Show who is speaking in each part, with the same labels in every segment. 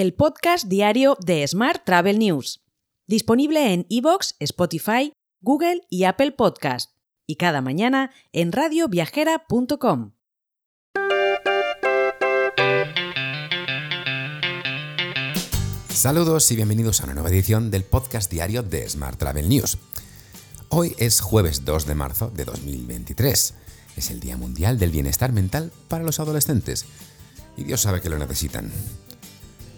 Speaker 1: el podcast diario de Smart Travel News, disponible en iVoox, Spotify, Google y Apple Podcast, y cada mañana en radioviajera.com.
Speaker 2: Saludos y bienvenidos a una nueva edición del podcast diario de Smart Travel News. Hoy es jueves 2 de marzo de 2023. Es el Día Mundial del Bienestar Mental para los adolescentes. Y Dios sabe que lo necesitan.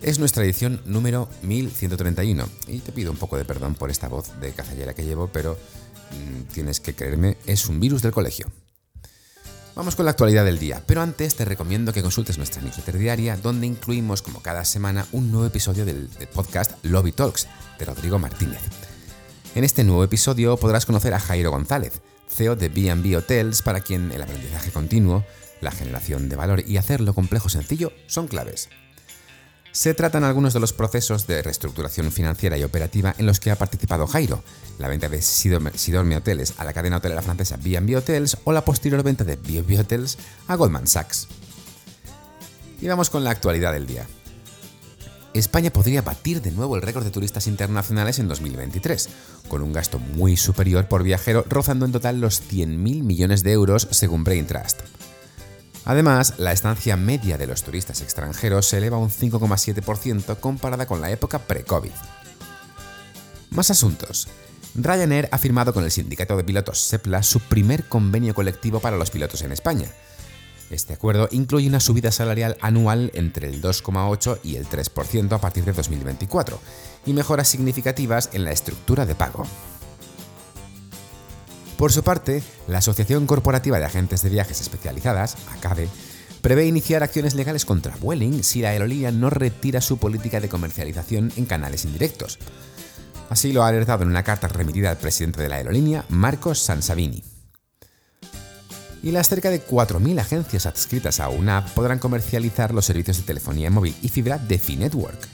Speaker 2: Es nuestra edición número 1131 y te pido un poco de perdón por esta voz de cazallera que llevo, pero mm, tienes que creerme, es un virus del colegio. Vamos con la actualidad del día, pero antes te recomiendo que consultes nuestra newsletter diaria donde incluimos como cada semana un nuevo episodio del, del podcast Lobby Talks de Rodrigo Martínez. En este nuevo episodio podrás conocer a Jairo González, CEO de B&B Hotels, para quien el aprendizaje continuo, la generación de valor y hacerlo complejo sencillo son claves. Se tratan algunos de los procesos de reestructuración financiera y operativa en los que ha participado Jairo, la venta de Sidorme Hoteles a la cadena hotelera francesa B&B Hotels o la posterior venta de B&B Hotels a Goldman Sachs. Y vamos con la actualidad del día. España podría batir de nuevo el récord de turistas internacionales en 2023, con un gasto muy superior por viajero rozando en total los 100.000 millones de euros según Brain Trust. Además, la estancia media de los turistas extranjeros se eleva un 5,7% comparada con la época pre-COVID. Más asuntos. Ryanair ha firmado con el sindicato de pilotos SEPLA su primer convenio colectivo para los pilotos en España. Este acuerdo incluye una subida salarial anual entre el 2,8 y el 3% a partir de 2024 y mejoras significativas en la estructura de pago. Por su parte, la Asociación Corporativa de Agentes de Viajes Especializadas, ACADE, prevé iniciar acciones legales contra Vueling si la aerolínea no retira su política de comercialización en canales indirectos. Así lo ha alertado en una carta remitida al presidente de la aerolínea, Marcos Sansavini. Y las cerca de 4.000 agencias adscritas a una podrán comercializar los servicios de telefonía móvil y fibra de Finetwork.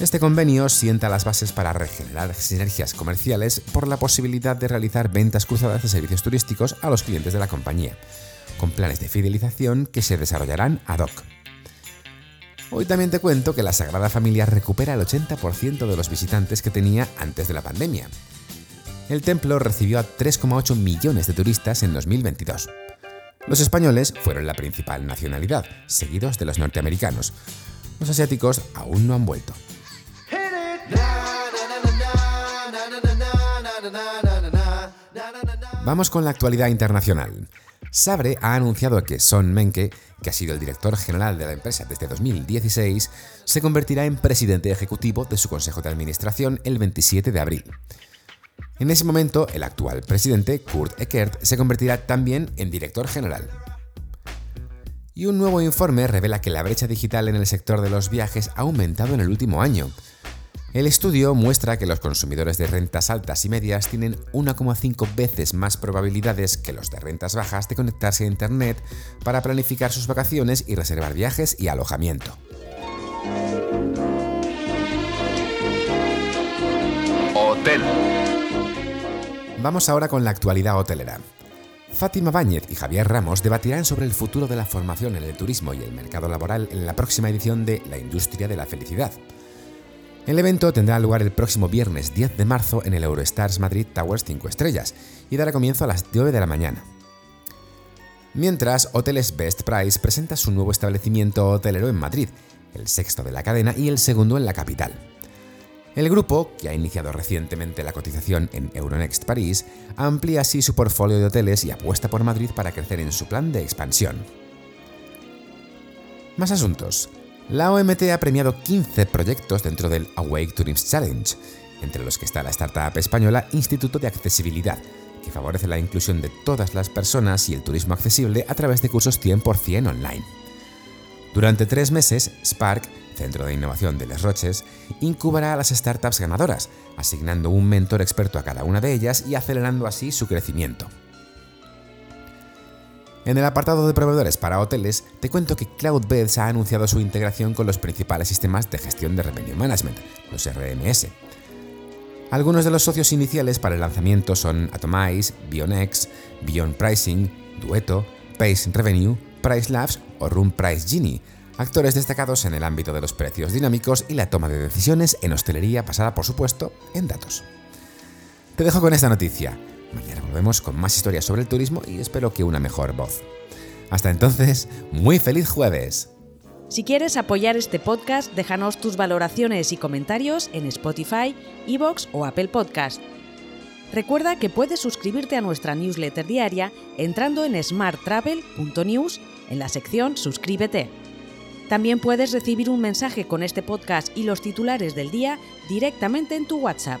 Speaker 2: Este convenio sienta las bases para regenerar sinergias comerciales por la posibilidad de realizar ventas cruzadas de servicios turísticos a los clientes de la compañía, con planes de fidelización que se desarrollarán ad hoc. Hoy también te cuento que la Sagrada Familia recupera el 80% de los visitantes que tenía antes de la pandemia. El templo recibió a 3,8 millones de turistas en 2022. Los españoles fueron la principal nacionalidad, seguidos de los norteamericanos. Los asiáticos aún no han vuelto. Vamos con la actualidad internacional. Sabre ha anunciado que Son Menke, que ha sido el director general de la empresa desde 2016, se convertirá en presidente ejecutivo de su consejo de administración el 27 de abril. En ese momento, el actual presidente, Kurt Eckert, se convertirá también en director general. Y un nuevo informe revela que la brecha digital en el sector de los viajes ha aumentado en el último año, el estudio muestra que los consumidores de rentas altas y medias tienen 1,5 veces más probabilidades que los de rentas bajas de conectarse a Internet para planificar sus vacaciones y reservar viajes y alojamiento. Hotel. Vamos ahora con la actualidad hotelera. Fátima Báñez y Javier Ramos debatirán sobre el futuro de la formación en el turismo y el mercado laboral en la próxima edición de La Industria de la Felicidad. El evento tendrá lugar el próximo viernes 10 de marzo en el Eurostars Madrid Towers 5 estrellas y dará comienzo a las 9 de la mañana. Mientras, Hoteles Best Price presenta su nuevo establecimiento hotelero en Madrid, el sexto de la cadena y el segundo en la capital. El grupo, que ha iniciado recientemente la cotización en Euronext París, amplía así su portfolio de hoteles y apuesta por Madrid para crecer en su plan de expansión. Más asuntos. La OMT ha premiado 15 proyectos dentro del Awake Tourism Challenge, entre los que está la startup española Instituto de Accesibilidad, que favorece la inclusión de todas las personas y el turismo accesible a través de cursos 100% online. Durante tres meses, Spark, Centro de Innovación de Les Roches, incubará a las startups ganadoras, asignando un mentor experto a cada una de ellas y acelerando así su crecimiento. En el apartado de proveedores para hoteles, te cuento que Cloudbeds ha anunciado su integración con los principales sistemas de gestión de Revenue Management, los RMS. Algunos de los socios iniciales para el lanzamiento son Atomize, Bionex, Beyond Pricing, Dueto, Pace Revenue, Price Labs o Room Price Genie, actores destacados en el ámbito de los precios dinámicos y la toma de decisiones en hostelería basada, por supuesto, en datos. Te dejo con esta noticia. Mañana volvemos con más historias sobre el turismo y espero que una mejor voz. Hasta entonces, muy feliz jueves.
Speaker 1: Si quieres apoyar este podcast, déjanos tus valoraciones y comentarios en Spotify, Evox o Apple Podcast. Recuerda que puedes suscribirte a nuestra newsletter diaria entrando en smarttravel.news en la sección Suscríbete. También puedes recibir un mensaje con este podcast y los titulares del día directamente en tu WhatsApp.